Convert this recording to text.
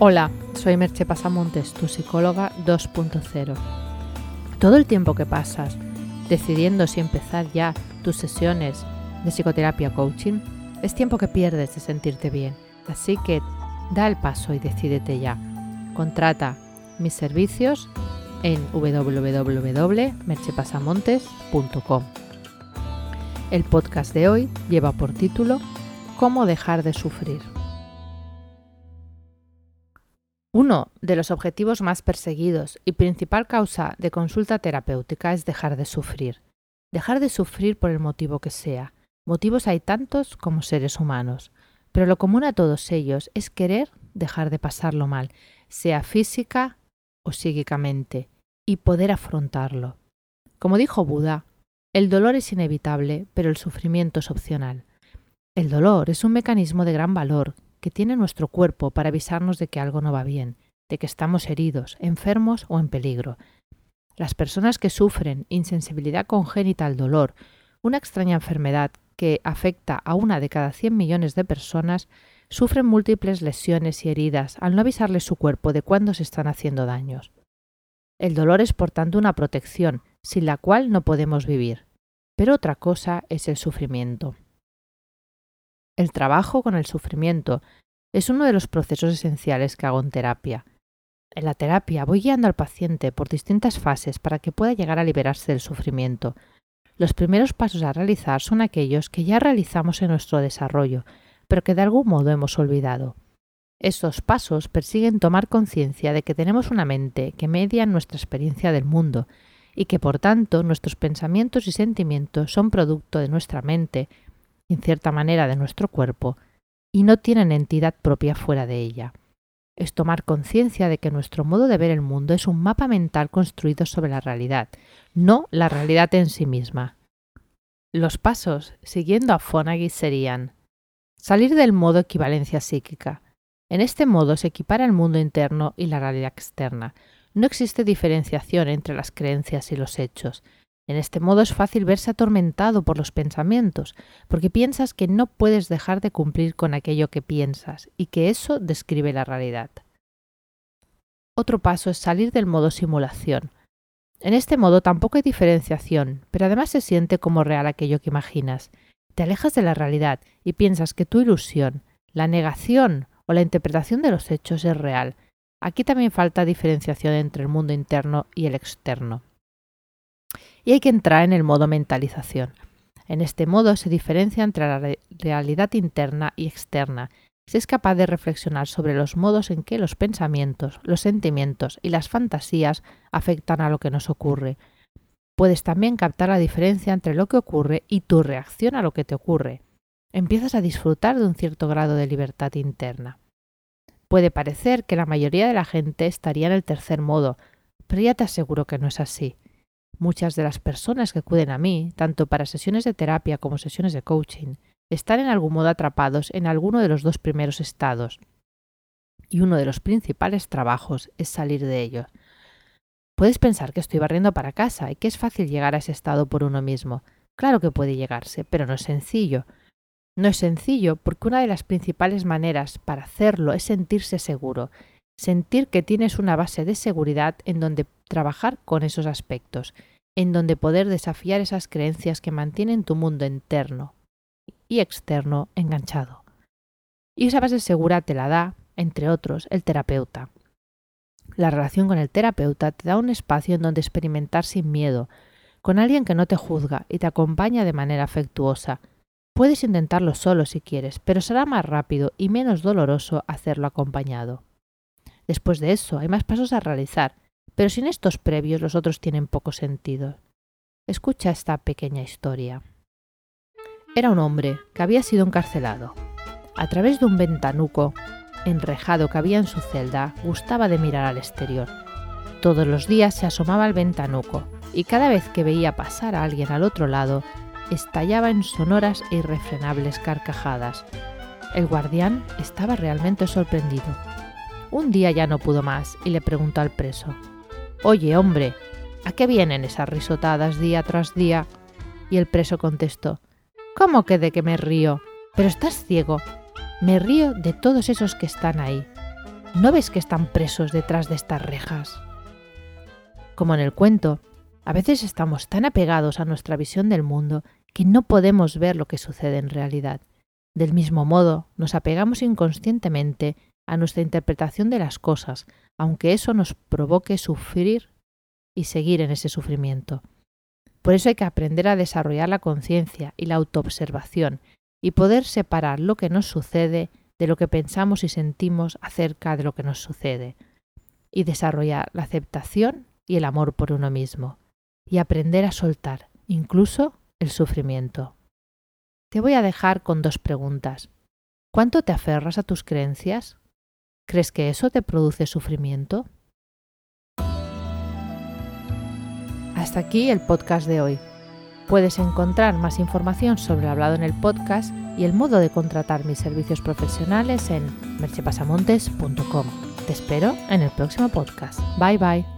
Hola, soy Merche Pasamontes, tu psicóloga 2.0. Todo el tiempo que pasas decidiendo si empezar ya tus sesiones de psicoterapia coaching es tiempo que pierdes de sentirte bien. Así que da el paso y decídete ya. Contrata mis servicios en www.merchepasamontes.com. El podcast de hoy lleva por título Cómo dejar de sufrir. Uno de los objetivos más perseguidos y principal causa de consulta terapéutica es dejar de sufrir. Dejar de sufrir por el motivo que sea. Motivos hay tantos como seres humanos, pero lo común a todos ellos es querer dejar de pasarlo mal, sea física o psíquicamente, y poder afrontarlo. Como dijo Buda, el dolor es inevitable, pero el sufrimiento es opcional. El dolor es un mecanismo de gran valor que tiene nuestro cuerpo para avisarnos de que algo no va bien, de que estamos heridos, enfermos o en peligro. Las personas que sufren insensibilidad congénita al dolor, una extraña enfermedad que afecta a una de cada 100 millones de personas, sufren múltiples lesiones y heridas al no avisarle su cuerpo de cuándo se están haciendo daños. El dolor es por tanto una protección, sin la cual no podemos vivir. Pero otra cosa es el sufrimiento. El trabajo con el sufrimiento es uno de los procesos esenciales que hago en terapia. En la terapia voy guiando al paciente por distintas fases para que pueda llegar a liberarse del sufrimiento. Los primeros pasos a realizar son aquellos que ya realizamos en nuestro desarrollo, pero que de algún modo hemos olvidado. Estos pasos persiguen tomar conciencia de que tenemos una mente que media nuestra experiencia del mundo y que por tanto nuestros pensamientos y sentimientos son producto de nuestra mente en cierta manera, de nuestro cuerpo y no tienen entidad propia fuera de ella. Es tomar conciencia de que nuestro modo de ver el mundo es un mapa mental construido sobre la realidad, no la realidad en sí misma. Los pasos, siguiendo a Fonagy, serían salir del modo equivalencia psíquica. En este modo se equipara el mundo interno y la realidad externa. No existe diferenciación entre las creencias y los hechos. En este modo es fácil verse atormentado por los pensamientos, porque piensas que no puedes dejar de cumplir con aquello que piensas y que eso describe la realidad. Otro paso es salir del modo simulación. En este modo tampoco hay diferenciación, pero además se siente como real aquello que imaginas. Te alejas de la realidad y piensas que tu ilusión, la negación o la interpretación de los hechos es real. Aquí también falta diferenciación entre el mundo interno y el externo y hay que entrar en el modo mentalización. En este modo se diferencia entre la realidad interna y externa. Se es capaz de reflexionar sobre los modos en que los pensamientos, los sentimientos y las fantasías afectan a lo que nos ocurre. Puedes también captar la diferencia entre lo que ocurre y tu reacción a lo que te ocurre. Empiezas a disfrutar de un cierto grado de libertad interna. Puede parecer que la mayoría de la gente estaría en el tercer modo, pero ya te aseguro que no es así. Muchas de las personas que acuden a mí, tanto para sesiones de terapia como sesiones de coaching, están en algún modo atrapados en alguno de los dos primeros estados. Y uno de los principales trabajos es salir de ellos. Puedes pensar que estoy barriendo para casa y que es fácil llegar a ese estado por uno mismo. Claro que puede llegarse, pero no es sencillo. No es sencillo porque una de las principales maneras para hacerlo es sentirse seguro, sentir que tienes una base de seguridad en donde trabajar con esos aspectos, en donde poder desafiar esas creencias que mantienen tu mundo interno y externo enganchado. Y esa base segura te la da, entre otros, el terapeuta. La relación con el terapeuta te da un espacio en donde experimentar sin miedo, con alguien que no te juzga y te acompaña de manera afectuosa. Puedes intentarlo solo si quieres, pero será más rápido y menos doloroso hacerlo acompañado. Después de eso, hay más pasos a realizar, pero sin estos previos los otros tienen poco sentido. Escucha esta pequeña historia. Era un hombre que había sido encarcelado. A través de un ventanuco enrejado que había en su celda, gustaba de mirar al exterior. Todos los días se asomaba al ventanuco y cada vez que veía pasar a alguien al otro lado, estallaba en sonoras e irrefrenables carcajadas. El guardián estaba realmente sorprendido un día ya no pudo más y le preguntó al preso, Oye, hombre, ¿a qué vienen esas risotadas día tras día? Y el preso contestó, ¿Cómo que de que me río? Pero estás ciego. Me río de todos esos que están ahí. ¿No ves que están presos detrás de estas rejas? Como en el cuento, a veces estamos tan apegados a nuestra visión del mundo que no podemos ver lo que sucede en realidad. Del mismo modo, nos apegamos inconscientemente a nuestra interpretación de las cosas, aunque eso nos provoque sufrir y seguir en ese sufrimiento. Por eso hay que aprender a desarrollar la conciencia y la autoobservación y poder separar lo que nos sucede de lo que pensamos y sentimos acerca de lo que nos sucede, y desarrollar la aceptación y el amor por uno mismo, y aprender a soltar, incluso el sufrimiento. Te voy a dejar con dos preguntas. ¿Cuánto te aferras a tus creencias? ¿Crees que eso te produce sufrimiento? Hasta aquí el podcast de hoy. Puedes encontrar más información sobre el hablado en el podcast y el modo de contratar mis servicios profesionales en merchepasamontes.com. Te espero en el próximo podcast. Bye bye.